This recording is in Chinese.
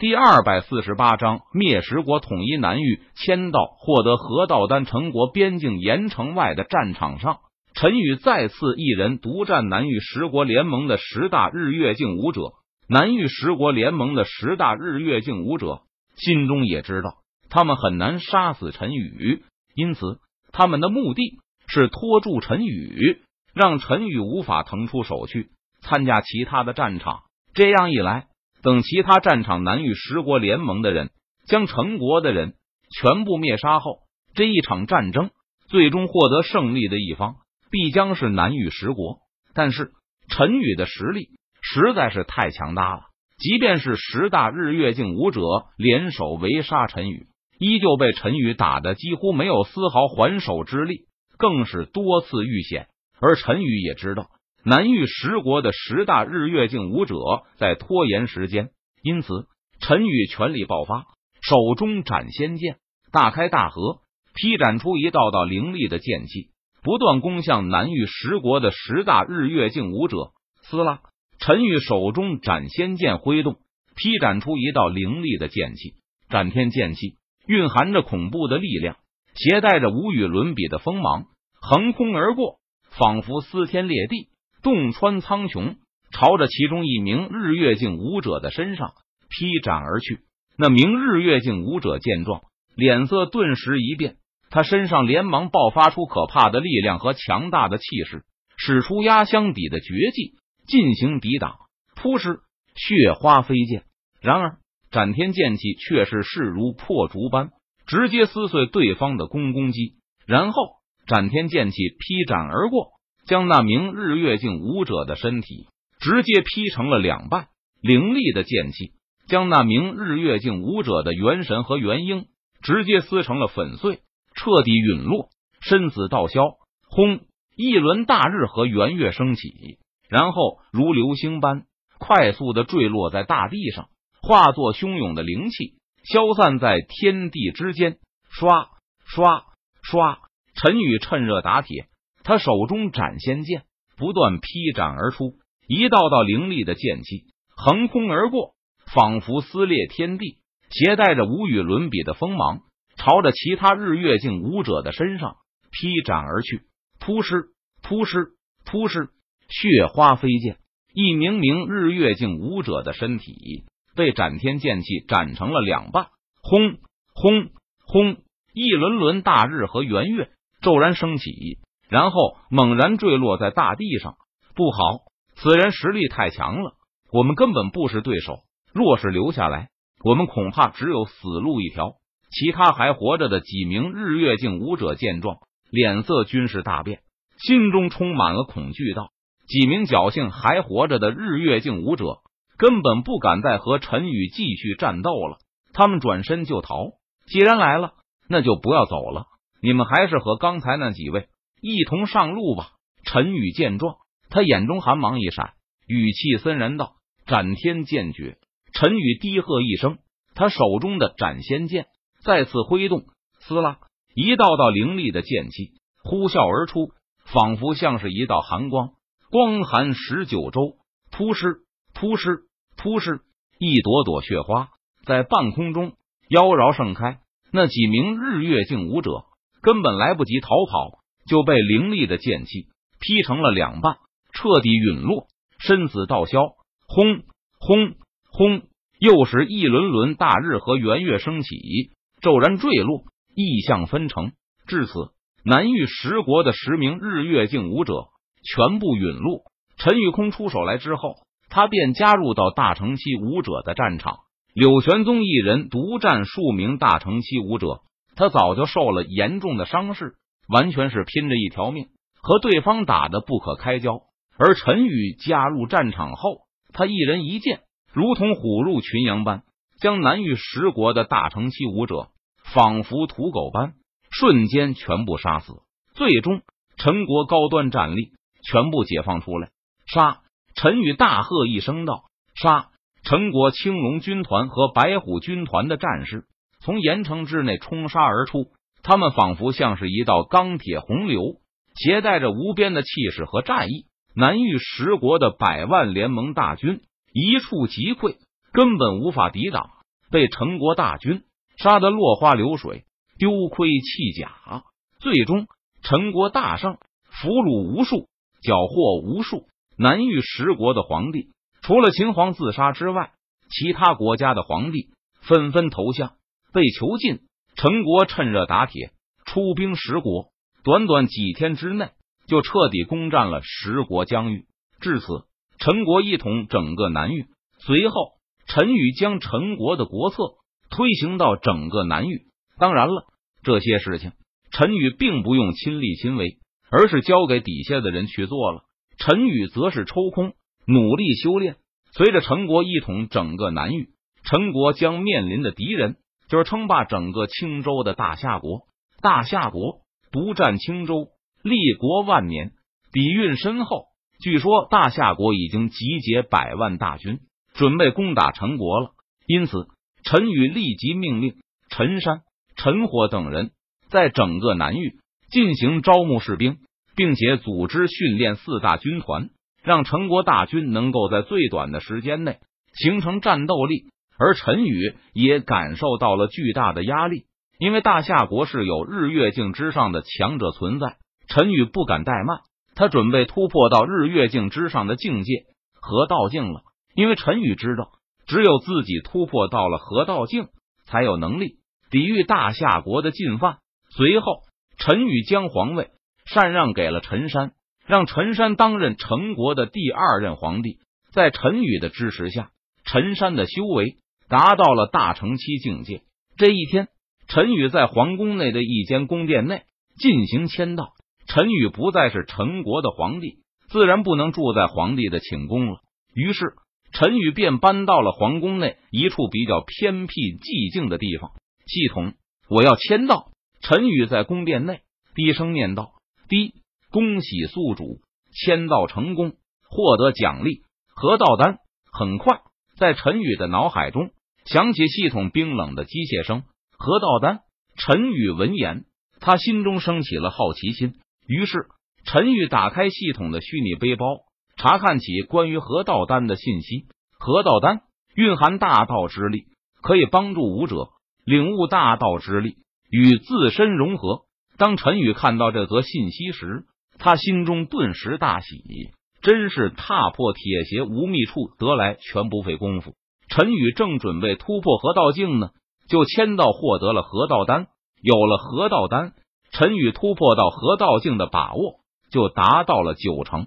第二百四十八章灭十国，统一南域。签到获得河道丹城国边境盐城外的战场上，陈宇再次一人独占南域十国联盟的十大日月镜武者。南域十国联盟的十大日月镜武者心中也知道，他们很难杀死陈宇，因此他们的目的是拖住陈宇，让陈宇无法腾出手去参加其他的战场。这样一来。等其他战场南域十国联盟的人将陈国的人全部灭杀后，这一场战争最终获得胜利的一方必将是南域十国。但是陈宇的实力实在是太强大了，即便是十大日月镜武者联手围杀陈宇，依旧被陈宇打的几乎没有丝毫还手之力，更是多次遇险。而陈宇也知道。南域十国的十大日月镜武者在拖延时间，因此陈宇全力爆发，手中斩仙剑大开大合，劈斩出一道道凌厉的剑气，不断攻向南域十国的十大日月镜武者。撕拉！陈宇手中斩仙剑挥动，劈斩出一道凌厉的剑气，斩天剑气蕴含着恐怖的力量，携带着无与伦比的锋芒，横空而过，仿佛撕天裂地。洞穿苍穹，朝着其中一名日月镜武者的身上劈斩而去。那名日月镜武者见状，脸色顿时一变，他身上连忙爆发出可怕的力量和强大的气势，使出压箱底的绝技进行抵挡。扑哧，血花飞溅。然而斩天剑气却是势如破竹般，直接撕碎对方的攻攻击。然后斩天剑气劈斩而过。将那名日月镜武者的身体直接劈成了两半，凌厉的剑气将那名日月镜武者的元神和元婴直接撕成了粉碎，彻底陨落，身死道消。轰！一轮大日和圆月升起，然后如流星般快速的坠落在大地上，化作汹涌的灵气，消散在天地之间。刷刷刷！陈宇趁热打铁。他手中斩仙剑不断劈斩而出，一道道凌厉的剑气横空而过，仿佛撕裂天地，携带着无与伦比的锋芒，朝着其他日月镜武者的身上劈斩而去。扑哧，扑哧，扑哧，血花飞溅，一名名日月镜武者的身体被斩天剑气斩成了两半。轰轰轰！一轮轮大日和圆月骤然升起。然后猛然坠落在大地上，不好！此人实力太强了，我们根本不是对手。若是留下来，我们恐怕只有死路一条。其他还活着的几名日月镜武者见状，脸色均是大变，心中充满了恐惧。道：几名侥幸还活着的日月镜武者根本不敢再和陈宇继续战斗了，他们转身就逃。既然来了，那就不要走了。你们还是和刚才那几位。一同上路吧！陈宇见状，他眼中寒芒一闪，语气森然道：“斩天剑诀！”陈宇低喝一声，他手中的斩仙剑再次挥动，撕拉，一道道凌厉的剑气呼啸而出，仿佛像是一道寒光，光寒十九州。扑哧，扑哧，扑哧，一朵朵血花在半空中妖娆盛开。那几名日月镜武者根本来不及逃跑。就被凌厉的剑气劈成了两半，彻底陨落，身死道消。轰轰轰！又是一轮轮大日和圆月升起，骤然坠落，异象纷呈。至此，南域十国的十名日月镜武者全部陨落。陈玉空出手来之后，他便加入到大成期武者的战场。柳玄宗一人独占数名大成期武者，他早就受了严重的伤势。完全是拼着一条命和对方打的不可开交，而陈宇加入战场后，他一人一剑，如同虎入群羊般，将南域十国的大成期武者仿佛土狗般瞬间全部杀死。最终，陈国高端战力全部解放出来。杀！陈宇大喝一声道：“杀！”陈国青龙军团和白虎军团的战士从盐城之内冲杀而出。他们仿佛像是一道钢铁洪流，携带着无边的气势和战意。南域十国的百万联盟大军一触即溃，根本无法抵挡。被陈国大军杀得落花流水，丢盔弃甲，最终陈国大胜，俘虏无数，缴获无数。南域十国的皇帝，除了秦皇自杀之外，其他国家的皇帝纷纷投降，被囚禁。陈国趁热打铁，出兵十国，短短几天之内就彻底攻占了十国疆域。至此，陈国一统整个南域。随后，陈宇将陈国的国策推行到整个南域。当然了，这些事情陈宇并不用亲力亲为，而是交给底下的人去做了。陈宇则是抽空努力修炼。随着陈国一统整个南域，陈国将面临的敌人就是称霸整个青州的大夏国。大夏国独占青州，立国万年，底蕴深厚。据说大夏国已经集结百万大军，准备攻打陈国了。因此，陈宇立即命令陈山、陈火等人在整个南域进行招募士兵，并且组织训练四大军团，让陈国大军能够在最短的时间内形成战斗力。而陈宇也感受到了巨大的压力，因为大夏国是有日月镜之上的强者存在，陈宇不敢怠慢。他准备突破到日月镜之上的境界河道境了，因为陈宇知道，只有自己突破到了河道境，才有能力抵御大夏国的进犯。随后，陈宇将皇位禅让给了陈山，让陈山担任陈国的第二任皇帝。在陈宇的支持下，陈山的修为达到了大成期境界。这一天，陈宇在皇宫内的一间宫殿内进行签到。陈宇不再是陈国的皇帝，自然不能住在皇帝的寝宫了。于是，陈宇便搬到了皇宫内一处比较偏僻寂静的地方。系统，我要签到。陈宇在宫殿内低声念道：“滴，恭喜宿主签到成功，获得奖励河道丹。”很快，在陈宇的脑海中响起系统冰冷的机械声：“河道丹。”陈宇闻言，他心中升起了好奇心。于是，陈宇打开系统的虚拟背包，查看起关于河道丹的信息。河道丹蕴含大道之力，可以帮助武者领悟大道之力，与自身融合。当陈宇看到这则信息时，他心中顿时大喜，真是踏破铁鞋无觅处，得来全不费工夫。陈宇正准备突破河道境呢，就签到获得了河道丹。有了河道丹。陈宇突破到河道境的把握就达到了九成。